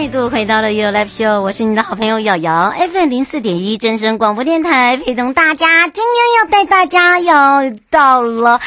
再度回到了 You Live Show，我是你的好朋友瑶瑶，FM 零四点一正声广播电台，陪同大家。今天要带大家要到了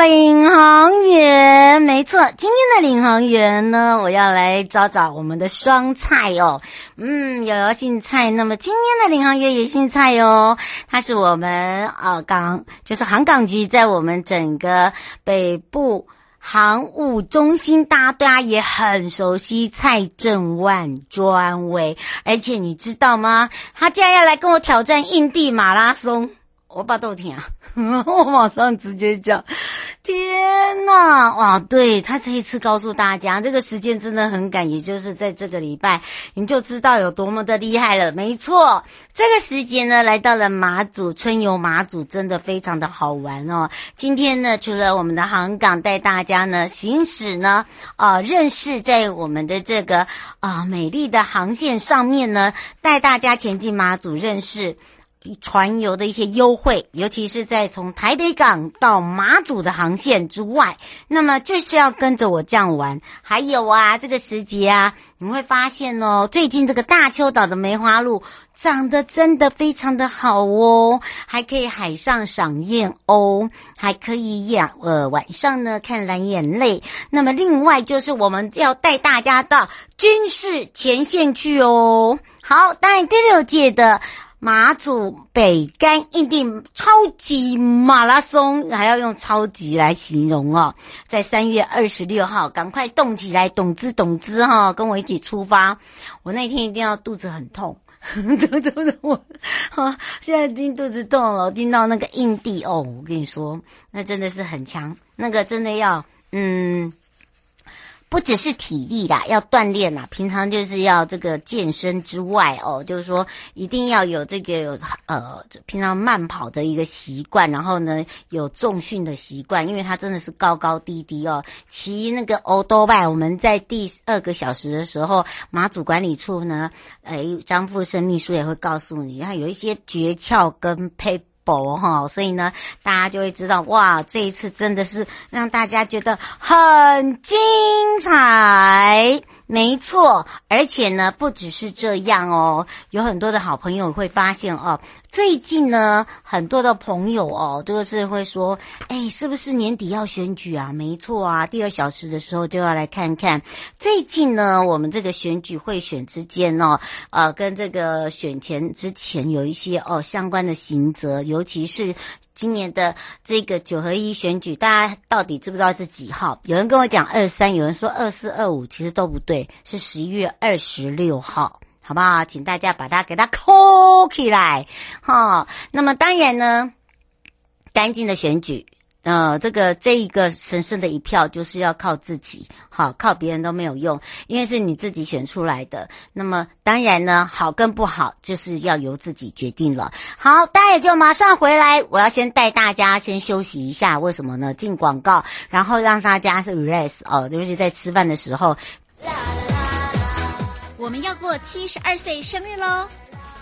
领航员，没错，今天的领航员呢，我要来找找我们的双菜哦。嗯，瑶瑶姓蔡，那么今天的领航员也姓蔡哦，他是我们啊港，就是航港局在我们整个北部。航务中心，大家也很熟悉蔡正万专委，而且你知道吗？他竟然要来跟我挑战印地马拉松。我把豆听啊，我马上直接讲，天哪，哇！对，他这一次告诉大家，这个时间真的很赶，也就是在这个礼拜，你就知道有多么的厉害了。没错，这个时间呢，来到了马祖春游，马祖真的非常的好玩哦。今天呢，除了我们的航港带大家呢行驶呢，啊、认识在我们的这个啊、美丽的航线上面呢，带大家前进马祖认识。船游的一些优惠，尤其是在从台北港到马祖的航线之外，那么就是要跟着我这样玩。还有啊，这个时节啊，你们会发现哦，最近这个大邱岛的梅花鹿长得真的非常的好哦，还可以海上赏燕鸥，还可以养，呃，晚上呢看蓝眼泪。那么另外就是我们要带大家到军事前线去哦。好，当然第六届的。马祖北竿印地超级马拉松，还要用超级来形容哦，在三月二十六号，赶快动起来，动之动之哈，跟我一起出发。我那天一定要肚子很痛，肚子我，哈，现在已经肚子痛了。我听到那个印地哦，我跟你说，那真的是很强，那个真的要，嗯。不只是体力啦，要锻炼啦。平常就是要这个健身之外哦，就是说一定要有这个呃，平常慢跑的一个习惯，然后呢有重训的习惯，因为它真的是高高低低哦。骑那个欧多拜，我们在第二个小时的时候，马祖管理处呢，诶，张富生秘书也会告诉你，他有一些诀窍跟配。宝哈，所以呢，大家就会知道哇，这一次真的是让大家觉得很精彩。没错，而且呢，不只是这样哦，有很多的好朋友会发现哦，最近呢，很多的朋友哦，就是会说，哎，是不是年底要选举啊？没错啊，第二小时的时候就要来看看。最近呢，我们这个选举会选之间哦，呃，跟这个选前之前有一些哦相关的刑责，尤其是。今年的这个九合一选举，大家到底知不知道是几号？有人跟我讲二三，有人说二四二五，其实都不对，是十一月二十六号，好不好？请大家把它给它扣起来，哈。那么当然呢，干净的选举呃，这个这一个神圣的一票就是要靠自己，好，靠别人都没有用，因为是你自己选出来的。那么当然呢，好跟不好就是要由自己决定了。好，大家也就马上回来，我要先带大家先休息一下，为什么呢？进广告，然后让大家是 rest 哦，尤其在吃饭的时候。啦啦啦我们要过七十二岁生日喽！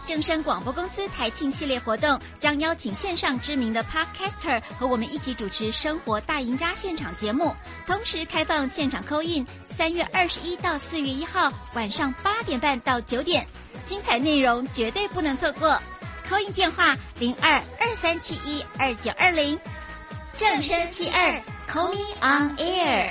正声广播公司台庆系列活动将邀请线上知名的 Podcaster 和我们一起主持《生活大赢家》现场节目，同时开放现场 call in。三月二十一到四月一号晚上八点半到九点，精彩内容绝对不能错过。call in 电话零二二三七一二九二零，正声七二 Call me on air。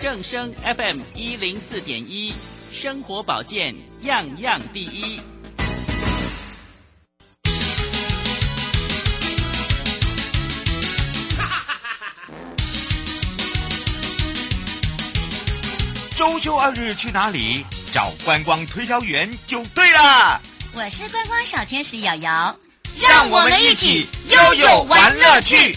正声 FM 一零四点一，生活保健样样第一。周休二日去哪里？找观光推销员就对了。我是观光小天使瑶瑶，让我们一起悠悠玩乐趣。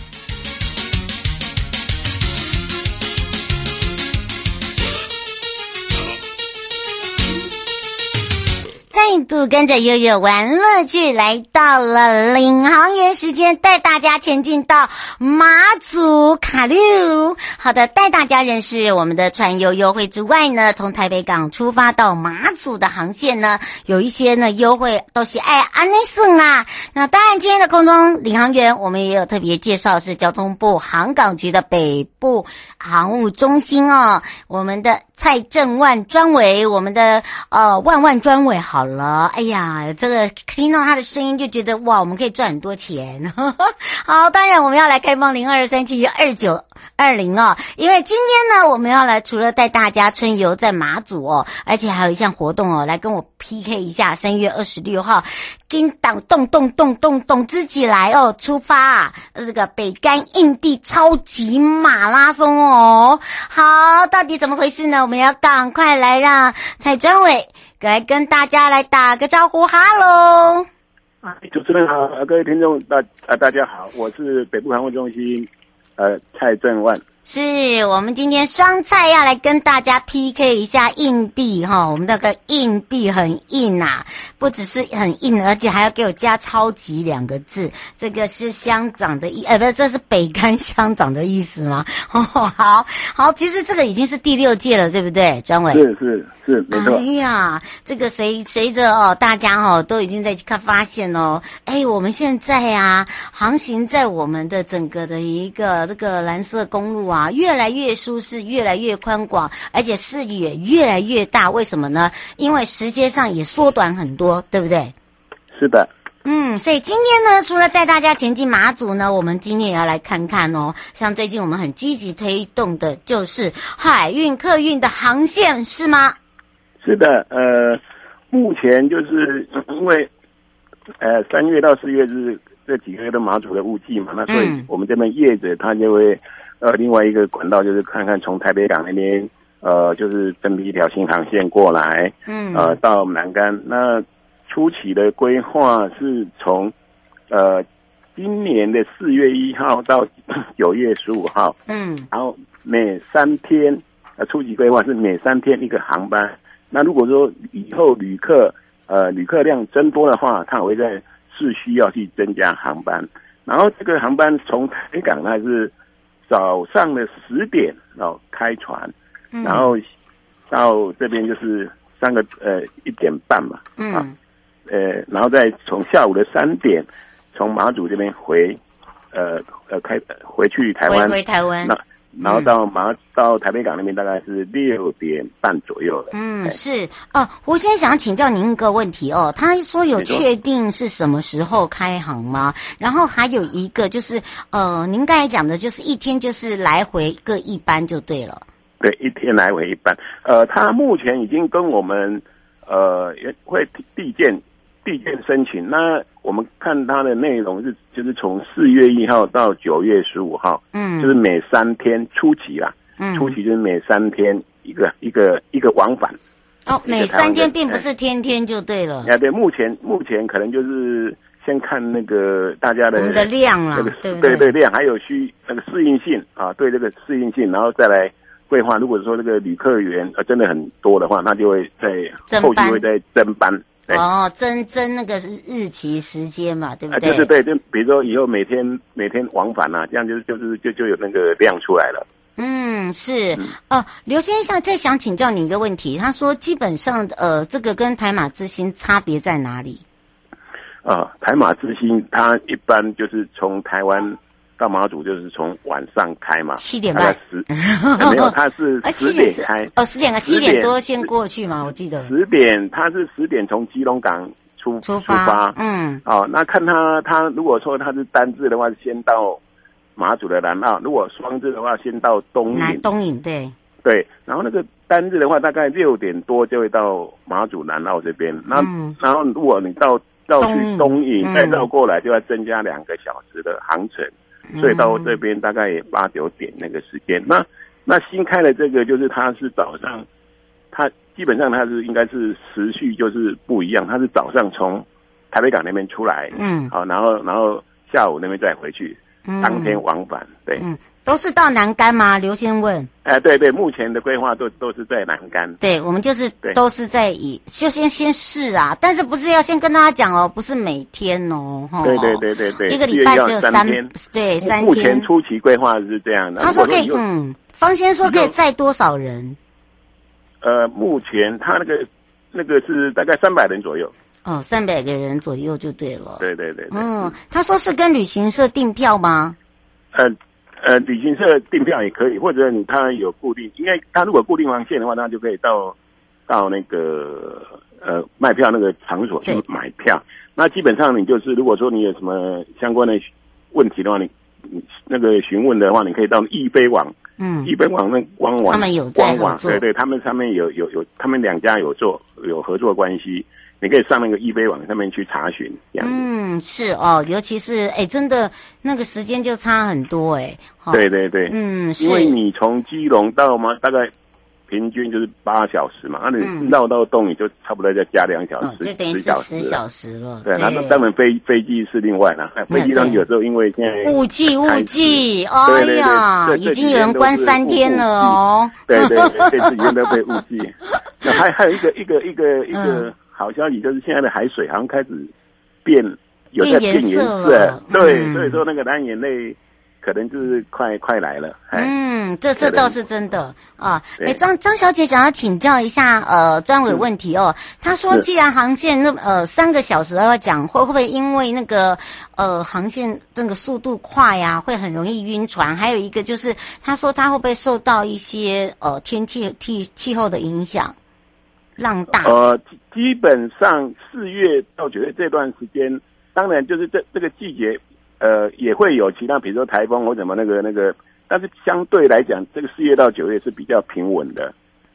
再度跟着悠悠玩乐趣，来到了领航员时间，带大家前进到马祖卡六。好的，带大家认识我们的船游优惠之外呢，从台北港出发到马祖的航线呢，有一些呢优惠都是爱安内送啦。那当然，今天的空中领航员我们也有特别介绍，是交通部航港局的北部航务中心哦，我们的蔡正万专委，我们的呃万万专委，好了，哎呀，这个听到他的声音就觉得哇，我们可以赚很多钱。好，当然我们要来开放零二三七二九二零哦，因为今天呢，我们要来除了带大家春游在马祖哦，而且还有一项活动哦，来跟我 PK 一下，三月二十六号跟党动动动动动自己来哦，出发啊，这个北竿印地超级马拉松哦，好，到底怎么回事呢？我们要赶快来让蔡专委来跟大家来打个招呼，哈喽！主持人好，各位听众大啊大家好，我是北部航空中心。呃，蔡正万。是我们今天双菜要来跟大家 PK 一下硬地哈，我们那个硬地很硬呐、啊，不只是很硬，而且还要给我加“超级”两个字，这个是乡长的意，呃，不是，这是北干乡长的意思吗？哦，好好，其实这个已经是第六届了，对不对，专委？是是是，没错。哎呀，这个随随着哦，大家哦都已经在看发现哦，哎，我们现在啊，航行在我们的整个的一个这个蓝色公路啊。啊，越来越舒适，越来越宽广，而且视野越来越大。为什么呢？因为时间上也缩短很多，对不对？是的。嗯，所以今天呢，除了带大家前进马祖呢，我们今天也要来看看哦。像最近我们很积极推动的，就是海运、客运的航线，是吗？是的，呃，目前就是 因为，呃，三月到四月是这几个月的马祖的雾季嘛，那所以我们这边业者他就会。呃，另外一个管道就是看看从台北港那边，呃，就是分辟一条新航线过来，嗯，呃，到南竿。那初期的规划是从，呃，今年的四月一号到九月十五号，嗯，然后每三天，呃，初级规划是每三天一个航班。那如果说以后旅客，呃，旅客量增多的话，它会在是需要去增加航班。然后这个航班从台北港还是。早上的十点哦开船，嗯、然后到这边就是三个呃一点半嘛，嗯，啊、呃，然后再从下午的三点从马祖这边回，呃呃开回去台湾，回，回台湾，那然后到马到台北港那边大概是六点半左右了。嗯，是哦。我现在想请教您一个问题哦。他说有确定是什么时候开行吗？然后还有一个就是呃，您刚才讲的就是一天就是来回各一班就对了。对，一天来回一班。呃，他目前已经跟我们呃也会递件递件申请。那我们看它的内容是，就是从四月一号到九月十五号，嗯，就是每三天初期啦，嗯，初期就是每三天一个一个一个往返。哦，每三天并不是天天就对了。哎，对，目前目前可能就是先看那个大家的我们的量啦，对对对量，还有需那个适应性啊，对这个适应性，然后再来规划。如果说这个旅客源呃真的很多的话，那就会在后期会再增班。哦，增增那个日期时间嘛，对不对？啊，就是对，就比如说以后每天每天往返啊，这样就是就是就就有那个量出来了。嗯，是。哦、呃，刘先生再想请教你一个问题，他说基本上呃，这个跟台马之星差别在哪里？啊、呃，台马之星它一般就是从台湾。到马祖就是从晚上开嘛，七点半。十，没有，他是 十点开哦，十点啊，七点多先过去嘛，我记得。十点，他是十点从基隆港出出发，嗯，哦，那看他他如果说他是单字的话，先到马祖的南澳；如果双字的话，先到东引，东引对。对，然后那个单字的话，大概六点多就会到马祖南澳这边，那、嗯、然后如果你到到去东引再绕过来，就要增加两个小时的航程。所以到这边大概也八九点那个时间，那那新开的这个就是它是早上，它基本上它是应该是时序就是不一样，它是早上从台北港那边出来，嗯，好，然后然后下午那边再回去，嗯，当天往返，对。嗯都是到南竿吗？刘先问。哎、呃，对对，目前的规划都都是在南竿。对，我们就是都是在以就先先试啊，但是不是要先跟大家讲哦，不是每天哦，哈。对对对对对，一个礼拜只有三天，对三天。目前初期规划是这样的。他说可以，嗯，方先说可以载多少人？呃，目前他那个那个是大概三百人左右。哦，三百个人左右就对了。对对对，对。嗯，他说是跟旅行社订票吗？呃。呃，旅行社订票也可以，或者你他有固定，因为他如果固定航线的话，那就可以到到那个呃卖票那个场所去买票。那基本上你就是，如果说你有什么相关的问题的话，你你那个询问的话，你可以到易飞网，嗯，易飞网那官网，他们有官网，对对，他们上面有有有，他们两家有做有合作关系。你可以上那个易飞网上面去查询，这样。嗯，是哦，尤其是哎，真的那个时间就差很多哎。对对对，嗯，是。因为你从基隆到嘛，大概平均就是八小时嘛，那你绕到洞里就差不多再加两小时，就等于是十小时了。对，那当然飞飞机是另外了，飞机上有时候因为现在雾季雾季，哎呀，已经有人关三天了哦。对对对，这几天都被雾季。那还还有一个一个一个一个。好消息就是现在的海水好像开始变，有在变颜色，色对，嗯、所以说那个蓝眼泪可能就是快快来了。嗯，这这倒是真的啊。哎，张张小姐想要请教一下呃专委问题哦。她说，既然航线那么呃三个小时要讲，会会不会因为那个呃航线那个速度快呀、啊，会很容易晕船？还有一个就是，她说她会不会受到一些呃天气气气候的影响？浪大。呃，基本上四月到九月这段时间，当然就是这这个季节，呃，也会有其他，比如说台风或什么那个那个，但是相对来讲，这个四月到九月是比较平稳的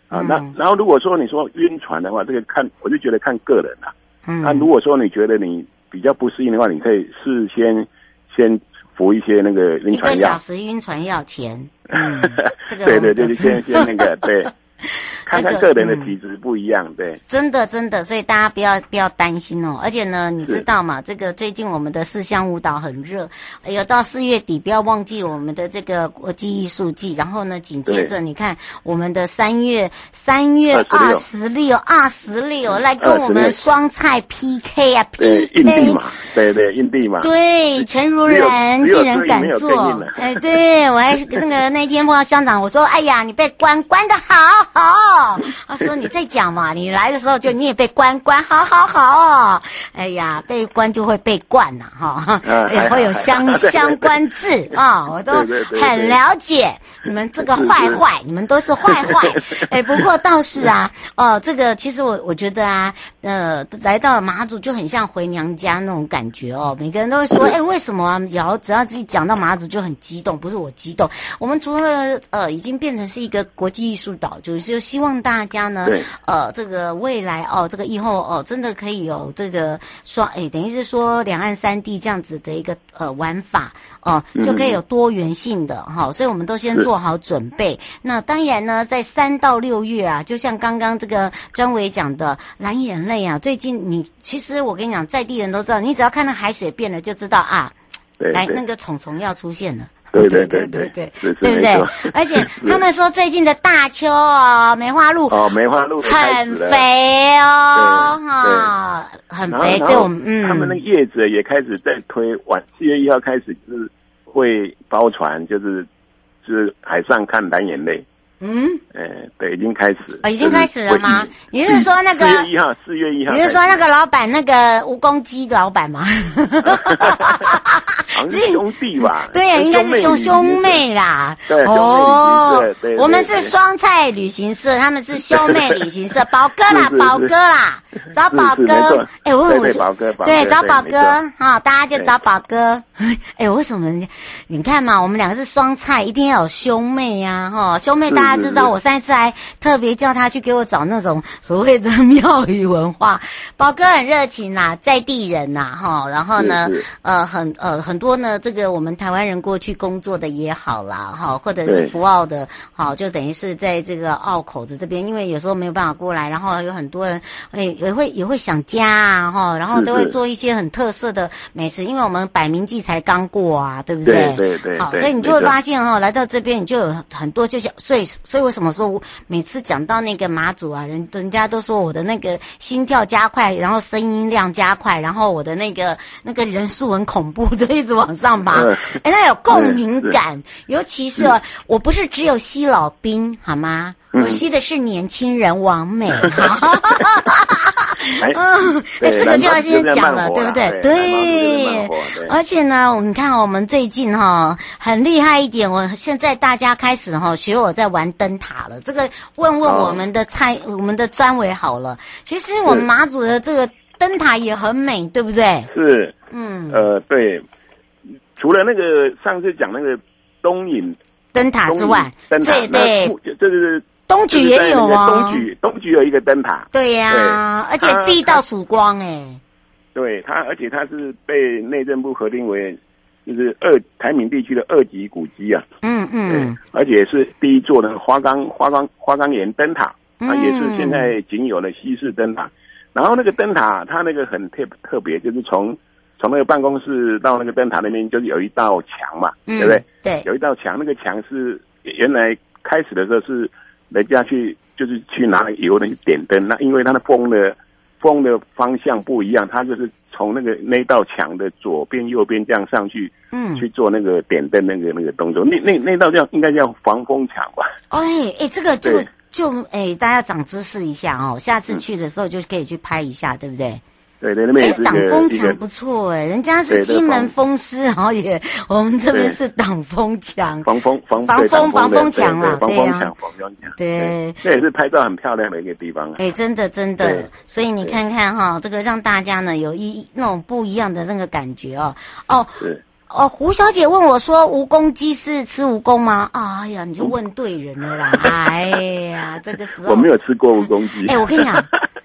啊。那然后如果说你说晕船的话，这个看我就觉得看个人啦。嗯。那如果说你觉得你比较不适应的话，你可以事先先服一些那个晕船药。一个小时晕船药钱。嗯。这个对对对，先先那个对。看看个人的体质不一样，这个嗯、对，真的真的，所以大家不要不要担心哦。而且呢，你知道吗？这个最近我们的四乡舞蹈很热，哎呦，到四月底不要忘记我们的这个国际艺术季。然后呢，紧接着你看我们的三月三月二十六。二十六来跟我们双菜 PK 啊，PK 印地马，对对印地嘛，对陈如然竟然敢做，哎，对我还那个那天碰到乡长，我说，哎呀，你被关关的好好。哦。他说你在讲嘛，你来的时候就你也被关关，好好好哦。哎呀，被关就会被灌呐，哈，也会有相相关字啊，我都很了解。你们这个坏坏，你们都是坏坏。哎，不过倒是啊，哦，这个其实我我觉得啊，呃，来到了马祖就很像回娘家那种感觉哦。每个人都会说，哎，为什么啊？只要只要自己讲到马祖就很激动，不是我激动，我们除了呃已经变成是一个国际艺术岛，就是就希望大家呢，呃，这个未来哦，这个以后哦，真的可以有这个双哎，等于是说两岸三地这样子的一个呃玩法哦，就可以有多元性的哈、哦，所以我们都先做好准备。那当然呢，在三到六月啊，就像刚刚这个专委讲的蓝眼泪啊，最近你其实我跟你讲，在地人都知道，你只要看到海水变了，就知道啊，来那个虫虫要出现了。对对对对对，对不对？而且 他们说最近的大邱哦，梅花鹿哦，梅花鹿很肥哦，哈，很肥。对，我们嗯，他们的叶子也开始在推，晚四月一号开始就是会包船，就是就是海上看蓝眼泪。嗯，哎，对，已经开始啊，已经开始了吗？你是说那个四月一号？四月一号？你是说那个老板，那个蜈蚣鸡的老板吗？兄弟吧？对呀，应该是兄兄妹啦。对，哦，我们是双菜旅行社，他们是兄妹旅行社。宝哥啦，宝哥啦，找宝哥。哎，我问我，宝哥，对，找宝哥哈，大家就找宝哥。哎，为什么？你看嘛，我们两个是双菜，一定要有兄妹呀，哈，兄妹大。大家知道，我上一次还特别叫他去给我找那种所谓的庙宇文化。宝哥很热情呐、啊，在地人呐、啊，哈，然后呢，呃，很呃很多呢，这个我们台湾人过去工作的也好啦，哈，或者是福澳的，好，就等于是在这个澳口子这边，因为有时候没有办法过来，然后有很多人诶也会也会想家啊，哈，然后都会做一些很特色的美食，因为我们百名祭才刚过啊，对不对？对对对。好，所以你就会发现哈，来到这边你就有很多就像所以。所以为什么说我每次讲到那个马祖啊，人人家都说我的那个心跳加快，然后声音量加快，然后我的那个那个人数很恐怖，就一直往上爬。哎，那有共鸣感，尤其是我不是只有西老兵，好吗？我吸的是年轻人王美，这个就要先讲了，对不对？对，而且呢，你看我们最近哈很厉害一点，我现在大家开始哈学我在玩灯塔了。这个问问我们的蔡，我们的专委好了。其实我们马祖的这个灯塔也很美，对不对？是，嗯，呃，对。除了那个上次讲那个东引灯塔之外，灯塔对，这是。东莒也有啊，东莒东莒有一个灯塔，对呀、啊，而且第一道曙光哎，对它，而且它是被内政部核定为就是二台闽地区的二级古迹啊，嗯嗯，而且是第一座的花岗花岗花岗岩灯塔，啊，也是现在仅有的西式灯塔。嗯、然后那个灯塔它那个很特特别，就是从从那个办公室到那个灯塔那边，就是有一道墙嘛，嗯、对不对？对，有一道墙，那个墙是原来开始的时候是。人家去就是去拿油的去点灯，那因为它的风的风的方向不一样，它就是从那个那道墙的左边、右边这样上去，嗯，去做那个点灯那个那个动作。那那那道叫应该叫防风墙吧？哎哎、欸，这个就对就哎、欸，大家长知识一下哦，下次去的时候就可以去拍一下，嗯、对不对？对对，那边也是挡风墙不错哎，人家是金门风狮，然后也我们这边是挡风墙，防风防防风防风墙啦，防风墙防风墙，对，这也是拍照很漂亮的一个地方。哎，真的真的，所以你看看哈，这个让大家呢有一那种不一样的那个感觉哦哦哦，胡小姐问我说，蜈蚣鸡是吃蜈蚣吗？哎呀，你就问对人了啦！哎呀，这个时候我没有吃过蜈蚣鸡。哎，我跟你讲，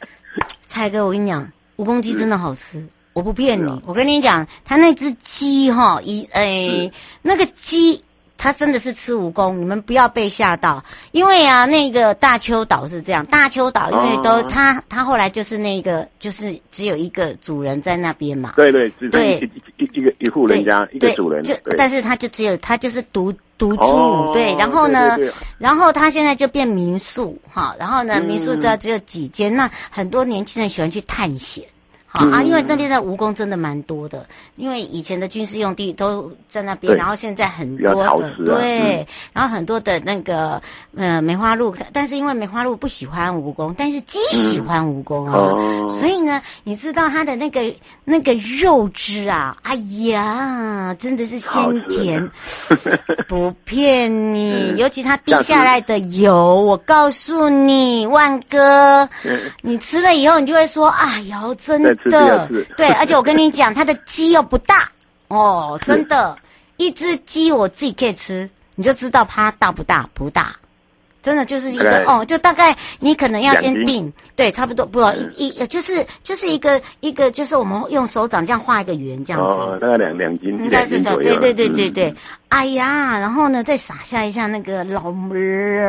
蔡哥，我跟你讲。蜈蚣鸡真的好吃，我不骗你。我跟你讲，他那只鸡哈，一诶，那个鸡它真的是吃蜈蚣，你们不要被吓到。因为啊，那个大邱岛是这样，大邱岛因为都它它后来就是那个就是只有一个主人在那边嘛。对对对，一一个一户人家一个主人，就但是他就只有他就是独独住，对。然后呢，然后他现在就变民宿哈，然后呢，民宿只要只有几间，那很多年轻人喜欢去探险。好、嗯、啊，因为那边的蜈蚣真的蛮多的，因为以前的军事用地都在那边，然后现在很多的、啊、对、嗯，然后很多的那个呃梅花鹿，但是因为梅花鹿不喜欢蜈蚣，但是鸡喜欢蜈蚣啊、嗯。哦，所以呢，你知道它的那个那个肉汁啊，哎呀，真的是鲜甜，不骗你、嗯，尤其它滴下来的油，我告诉你，万哥，嗯、你吃了以后，你就会说，哎呦，真的。对，而且我跟你讲，它的鸡又不大哦，真的，一只鸡我自己可以吃，你就知道它大不大，不大。真的就是一个哦，就大概你可能要先定，对，差不多不一一就是就是一个一个就是我们用手掌这样画一个圆这样子，哦，大概两两斤，应该是这样，对对对对对。嗯、哎呀，然后呢，再撒下一下那个老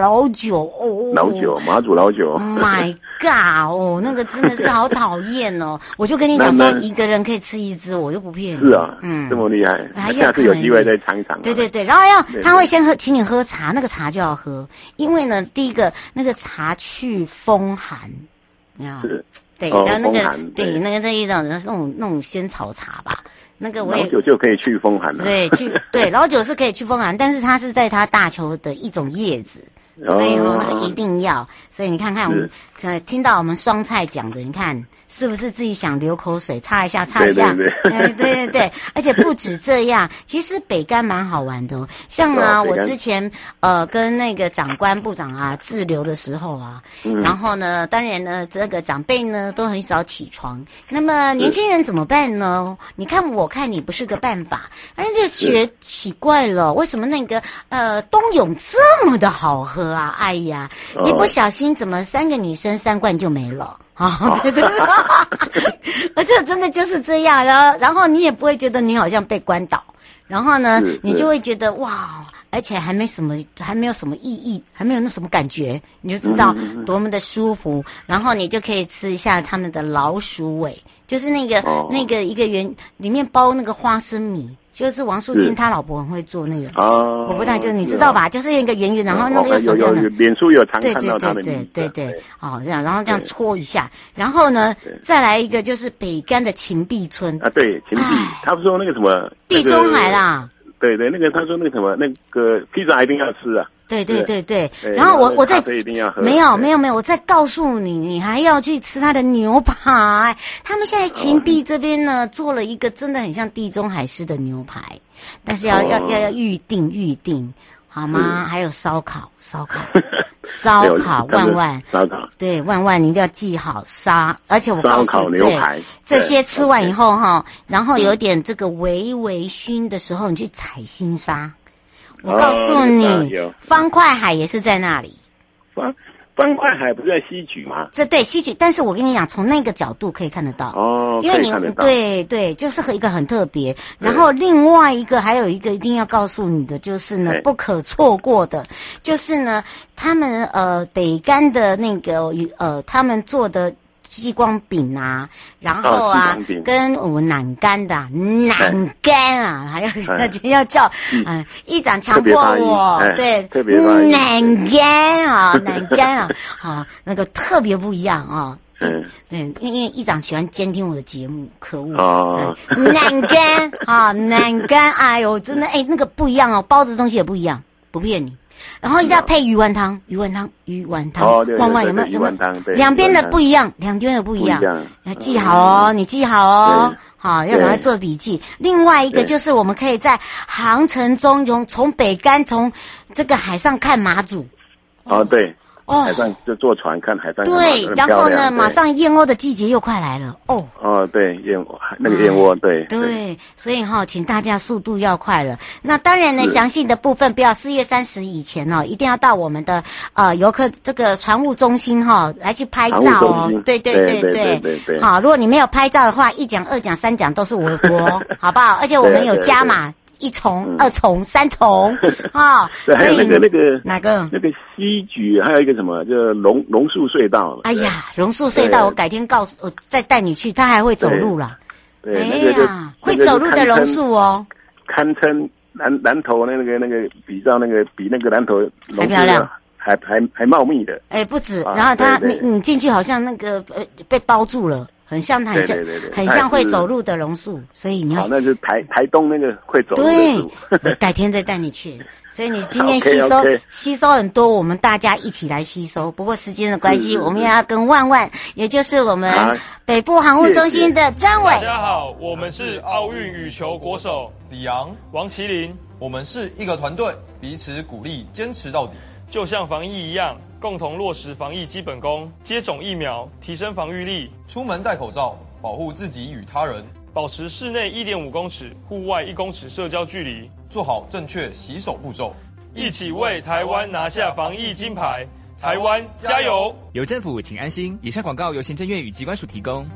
老酒。哦，老酒马祖老酒，My God 哦，那个真的是好讨厌哦！我就跟你讲说，一个人可以吃一只，我就不骗你。是啊，嗯，这么厉害，下次有机会再尝一尝。对对对，然后要他会先喝，请你喝茶，那个茶就要喝，因为。呢，第一个那个茶去风寒，你看，对，然后那个对。那个这一种那种那种仙草茶吧，那个我也老酒就可以去风寒了，对，去对 老酒是可以去风寒，但是它是在它大球的一种叶子。所以说那个一定要，所以你看看我们，呃，听到我们双菜讲的，你看是不是自己想流口水，擦一下，擦一下，对对。对，对，对，对，而且不止这样，其实北干蛮好玩的哦。像啊，我之前呃跟那个长官部长啊滞留的时候啊，然后呢，当然呢，这个长辈呢都很少起床，那么年轻人怎么办呢？你看我看你不是个办法，哎，就觉奇怪了，为什么那个呃冬泳这么的好喝？啊，哎呀，一不小心怎么三个女生三罐就没了啊？哦、对对对，而且真的就是这样，然后然后你也不会觉得你好像被关倒，然后呢，你就会觉得哇，而且还没什么，还没有什么意义，还没有那什么感觉，你就知道多么的舒服，然后你就可以吃一下他们的老鼠尾，就是那个、哦、那个一个圆里面包那个花生米。就是王素清他老婆很会做那个，哦、我不太就是你知道吧？就是一个圆圆，然后那个手这样的。有有脸书有常看到他的对对对对对对，哦这样，然后这样搓一下，然后呢再来一个就是北干的秦碧村啊，对秦碧，他不说那个什么地中海啦，对对，那个他说那个什么那个披萨一定要吃啊。对对对对，然后我我再没有没有没有，我再告诉你，你还要去吃他的牛排。他们现在秦壁这边呢，做了一个真的很像地中海式的牛排，但是要要要要预定预定，好吗？还有烧烤烧烤 烧烤万万烧烤。对万万你一定要记好杀，而且我告诉你，牛排这些吃完以后哈，然后有点这个微微熏的时候，你去采新沙。我告诉你，哦、方块海也是在那里。方方块海不是在西莒吗？这对西莒，但是我跟你讲，从那个角度可以看得到哦，因为你对对，就是和一个很特别。然后另外一个还有一个一定要告诉你的，就是呢不可错过的，就是呢他们呃北干的那个呃他们做的。激光饼啊，然后啊，哦、跟我们南干的南干啊，还有要要叫嗯，一长强迫我对，南干啊，南干啊，好，那个特别不一样啊，嗯，对，因为议长喜欢监听我的节目，可恶哦，南干啊，南干，哎呦，真的哎，那个不一样哦，包的东西也不一样，不骗你。然后一定要配鱼丸汤，鱼丸汤，鱼丸汤，旺旺有没有？有没有？两边的不一样，两边的不一样，要记好哦，你记好哦，好，要赶快做笔记。另外一个就是我们可以在航程中，从从北干，从这个海上看马祖。哦，对。哦，海上就坐船看海上，对，然后呢，马上燕窝的季节又快来了哦。哦，对，燕窝那个燕窝，对对，所以哈，请大家速度要快了。那当然呢，详细的部分不要四月三十以前哦，一定要到我们的呃游客这个船务中心哈来去拍照哦。对对对对对对。好，如果你没有拍照的话，一奖、二奖、三奖都是我国，好不好？而且我们有加码。一重、嗯、二重、三重，啊、哦，对，还有那个那个哪个？那个西莒，还有一个什么，就龙龙树隧道。哎呀，龙树隧道，我改天告诉我再带你去，他还会走路啦。对，呀，会走路的龙树哦。堪称南南头那个那个比较那个比那个南头还漂亮，还还还茂密的。哎，不止，然后他你你进去好像那个呃被包住了。很像很像很像会走路的榕树，所以你要好，那就台台东那个会走路的对改天再带你去。所以你今天吸收吸收很多，我们大家一起来吸收。不过时间的关系，我们也要跟万万，也就是我们北部航务中心的张伟大。家好，我们是奥运羽球国手李昂，王麒麟，我们是一个团队，彼此鼓励，坚持到底。就像防疫一样，共同落实防疫基本功，接种疫苗，提升防御力，出门戴口罩，保护自己与他人，保持室内一点五公尺、户外一公尺社交距离，做好正确洗手步骤，一起为台湾拿下防疫金牌。台湾加油！有政府，请安心。以上广告由行政院与机关署提供。